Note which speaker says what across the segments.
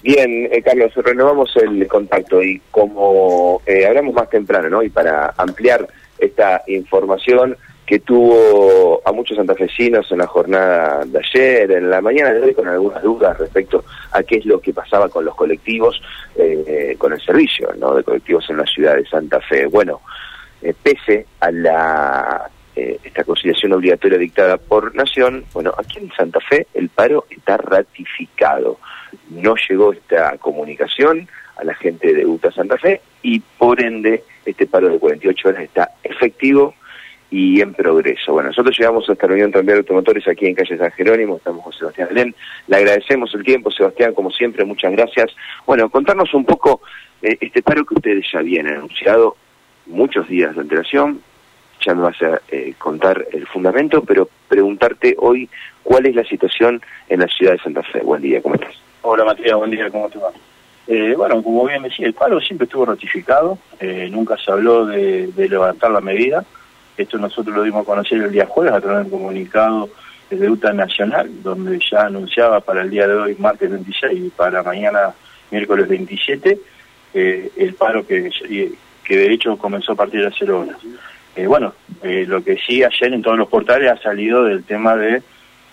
Speaker 1: Bien, eh, Carlos, renovamos el contacto y como eh, hablamos más temprano, ¿no? Y para ampliar esta información que tuvo a muchos santafesinos en la jornada de ayer, en la mañana de hoy, con algunas dudas respecto a qué es lo que pasaba con los colectivos, eh, con el servicio, ¿no? De colectivos en la ciudad de Santa Fe. Bueno, eh, pese a la eh, esta conciliación obligatoria dictada por Nación, bueno, aquí en Santa Fe el paro está ratificado no llegó esta comunicación a la gente de UTA Santa Fe y por ende este paro de 48 horas está efectivo y en progreso. Bueno, nosotros llegamos a esta reunión también de automotores aquí en calle San Jerónimo, estamos con Sebastián Belén, le agradecemos el tiempo, Sebastián, como siempre, muchas gracias. Bueno, contarnos un poco eh, este paro que ustedes ya habían anunciado muchos días de antelación, ya me vas a eh, contar el fundamento, pero preguntarte hoy cuál es la situación en la ciudad de Santa Fe. Buen día, ¿cómo estás?
Speaker 2: Hola Matías, buen día, ¿cómo te va? Eh, bueno, como bien decía, el paro siempre estuvo ratificado, eh, nunca se habló de, levantar la medida. Esto nosotros lo dimos a conocer el día jueves a través del comunicado de UTA Nacional, donde ya anunciaba para el día de hoy, martes 26, y para mañana, miércoles 27, eh, el paro que, de hecho comenzó a partir de cero horas. Bueno, lo que sí ayer en todos los portales ha salido del tema de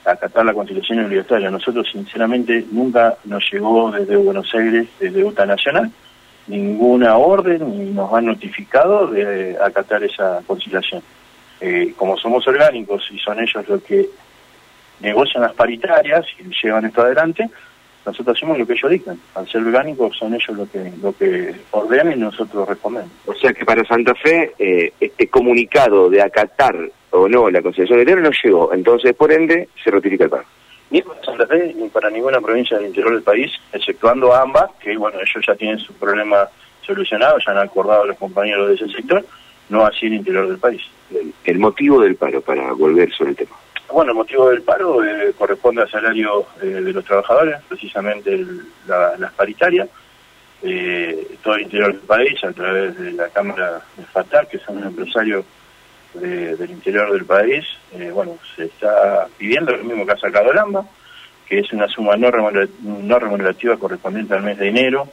Speaker 2: acatar la constitución obligatoria. Nosotros, sinceramente, nunca nos llegó desde Buenos Aires, desde UTA Nacional, ninguna orden ni nos han notificado de acatar esa conciliación. Eh, como somos orgánicos y son ellos los que negocian las paritarias y llevan esto adelante, nosotros hacemos lo que ellos dictan. Al ser orgánicos son ellos los que lo que ordenan y nosotros respondemos.
Speaker 1: O sea que para Santa Fe eh, este comunicado de acatar o no la conciliación de no llegó, entonces por ende se ratifica el paro.
Speaker 2: Ni para Santa Fe ni para ninguna provincia del interior del país, exceptuando ambas, que bueno, ellos ya tienen su problema solucionado, ya han acordado los compañeros de ese sector, no así el interior del país.
Speaker 1: El, motivo del paro, para volver sobre el tema.
Speaker 2: Bueno, el motivo del paro eh, corresponde al salario eh, de los trabajadores, precisamente las paritarias. Eh, todo el interior del país, a través de la Cámara de FATAC, que son empresarios del interior del país, eh, bueno, se está pidiendo lo mismo que ha sacado el AMBA, que es una suma no, remunerativa correspondiente al mes de enero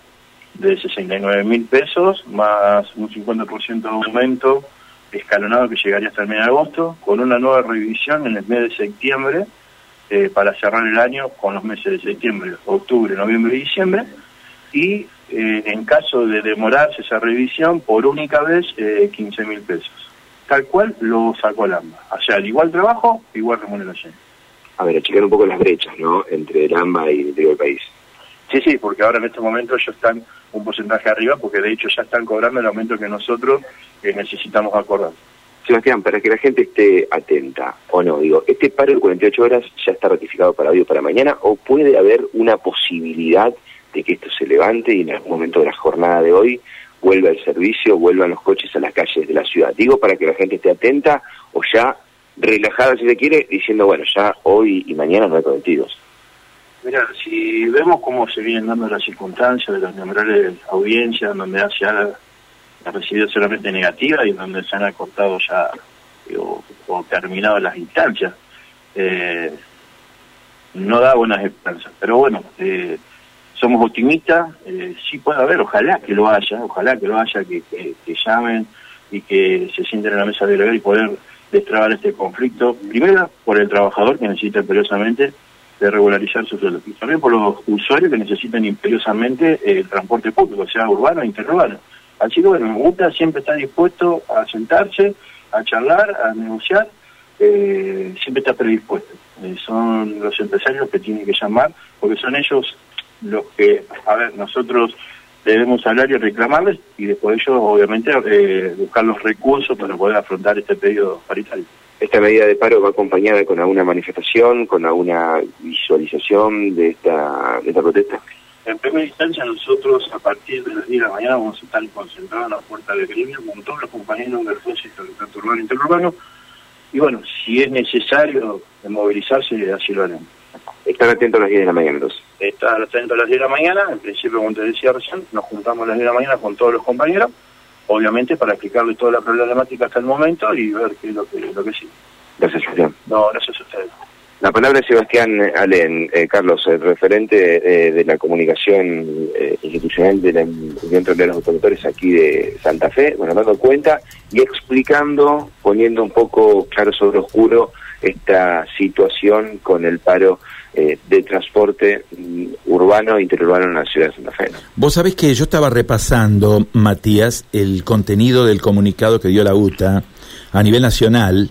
Speaker 2: de 69 mil pesos, más un 50% de aumento escalonado que llegaría hasta el mes de agosto, con una nueva revisión en el mes de septiembre eh, para cerrar el año con los meses de septiembre, octubre, noviembre y diciembre, y eh, en caso de demorarse esa revisión, por única vez, 15 mil pesos tal cual lo sacó el AMBA. O sea, igual trabajo, igual remuneración.
Speaker 1: A ver, achicar un poco las brechas, ¿no? Entre el AMBA y el país.
Speaker 2: Sí, sí, porque ahora en este momento ellos están un porcentaje arriba, porque de hecho ya están cobrando el aumento que nosotros eh, necesitamos acordar.
Speaker 1: Sebastián, para que la gente esté atenta, o no, digo, ¿este paro de 48 horas ya está ratificado para hoy o para mañana? ¿O puede haber una posibilidad de que esto se levante y en algún momento de la jornada de hoy vuelva el servicio, vuelvan los coches a las calles de la ciudad. Digo para que la gente esté atenta o ya relajada si se quiere, diciendo, bueno, ya hoy y mañana no hay colectivos.
Speaker 2: Mira, si vemos cómo se vienen dando las circunstancias de las numerales audiencias, donde se ha, recibido solamente negativa y donde se han acortado ya o, terminado las instancias, eh, no da buenas esperanzas. Pero bueno, eh, somos optimistas, eh, sí puede haber, ojalá que lo haya, ojalá que lo haya, que, llamen y que se sienten en la mesa de legal y poder destrabar este conflicto, primero por el trabajador que necesita imperiosamente de regularizar su sueldo, y también por los usuarios que necesitan imperiosamente el transporte público, sea urbano o interurbano. Así que bueno, UTA siempre está dispuesto a sentarse, a charlar, a negociar, eh, siempre está predispuesto. Eh, son los empresarios que tienen que llamar, porque son ellos los que, a ver, nosotros debemos hablar y reclamarles y después ellos, obviamente, eh, buscar los recursos para poder afrontar este periodo paritario.
Speaker 1: ¿Esta medida de paro va acompañada con alguna manifestación, con alguna visualización de esta, de esta protesta?
Speaker 2: En primera instancia, nosotros a partir de las 10 de la mañana vamos a estar concentrados en la puerta del gremio con todos los compañeros del ejército, tanto urbano e interurbano. Y bueno, si es necesario movilizarse, así lo haremos.
Speaker 1: Están atentos a las 10 de la mañana entonces.
Speaker 2: Están atentos a las 10 de la mañana, en principio como te decía recién, nos juntamos a las 10 de la mañana con todos los compañeros, obviamente para explicarles toda la problemática hasta el momento y ver qué es lo que, lo que sigue.
Speaker 1: Gracias, Sebastián.
Speaker 2: No, gracias a ustedes.
Speaker 1: La palabra de Sebastián Alén, eh, Carlos, el referente eh, de la comunicación eh, institucional de la Unión de los Automotores aquí de Santa Fe, bueno, dando cuenta y explicando, poniendo un poco claro sobre oscuro esta situación con el paro de transporte mm, urbano e interurbano en la ciudad de Santa Fe.
Speaker 3: Vos sabés que yo estaba repasando, Matías, el contenido del comunicado que dio la UTA a nivel nacional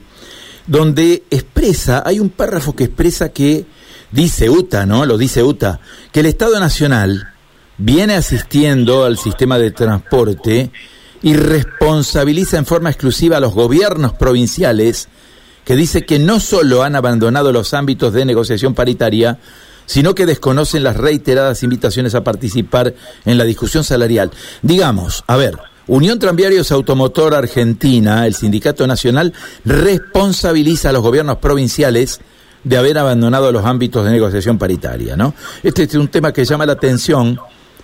Speaker 3: donde expresa, hay un párrafo que expresa que dice UTA, ¿no? Lo dice UTA, que el Estado Nacional viene asistiendo al sistema de transporte y responsabiliza en forma exclusiva a los gobiernos provinciales que dice que no solo han abandonado los ámbitos de negociación paritaria, sino que desconocen las reiteradas invitaciones a participar en la discusión salarial. Digamos, a ver, Unión Tranviarios Automotor Argentina, el Sindicato Nacional, responsabiliza a los gobiernos provinciales de haber abandonado los ámbitos de negociación paritaria, ¿no? Este es un tema que llama la atención,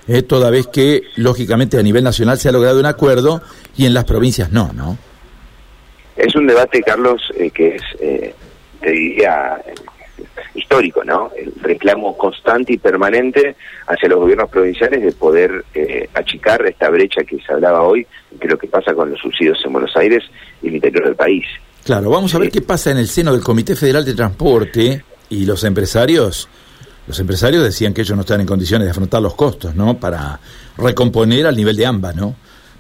Speaker 3: eh, toda vez que, lógicamente, a nivel nacional se ha logrado un acuerdo y en las provincias no, ¿no?
Speaker 1: Es un debate, Carlos, eh, que es, eh, te diría, histórico, ¿no? El reclamo constante y permanente hacia los gobiernos provinciales de poder eh, achicar esta brecha que se hablaba hoy, que lo que pasa con los subsidios en Buenos Aires y el interior del país.
Speaker 3: Claro, vamos a ver qué pasa en el seno del Comité Federal de Transporte y los empresarios. Los empresarios decían que ellos no están en condiciones de afrontar los costos, ¿no? Para recomponer al nivel de AMBA, ¿no?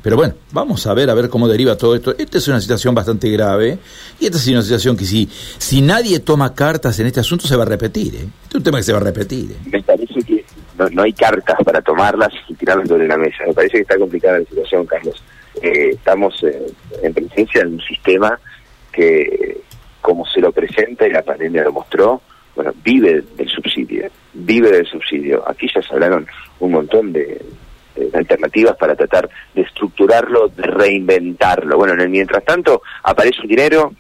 Speaker 3: Pero bueno, vamos a ver a ver cómo deriva todo esto. Esta es una situación bastante grave y esta es una situación que si, si nadie toma cartas en este asunto se va a repetir. ¿eh? Este es un tema que se va a repetir. ¿eh?
Speaker 1: Me parece que no, hay cartas para tomarlas y tirarlas sobre la mesa. Me parece que está complicada la situación, Carlos. Eh, estamos en presencia de un sistema que, como se lo presenta y la pandemia lo mostró, bueno, vive del subsidio, vive del subsidio. Aquí ya se hablaron un montón de, alternativas para tratar de estructurarlo, de reinventarlo. Bueno, en el mientras tanto aparece un dinero,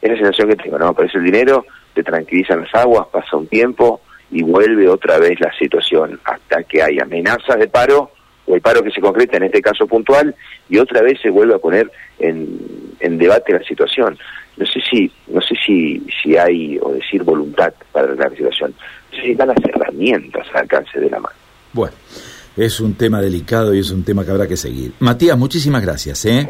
Speaker 1: es la sensación que tengo, ¿no? Aparece el dinero, te tranquilizan las aguas, pasa un tiempo y vuelve otra vez la situación hasta que hay amenazas de paro o el paro que se concreta en este caso puntual y otra vez se vuelve a poner en, en debate la situación. No sé si no sé si si hay o decir voluntad para la situación. No sé si están las herramientas al alcance de la mano.
Speaker 3: Bueno es un tema delicado y es un tema que habrá que seguir. Matías, muchísimas gracias. ¿eh?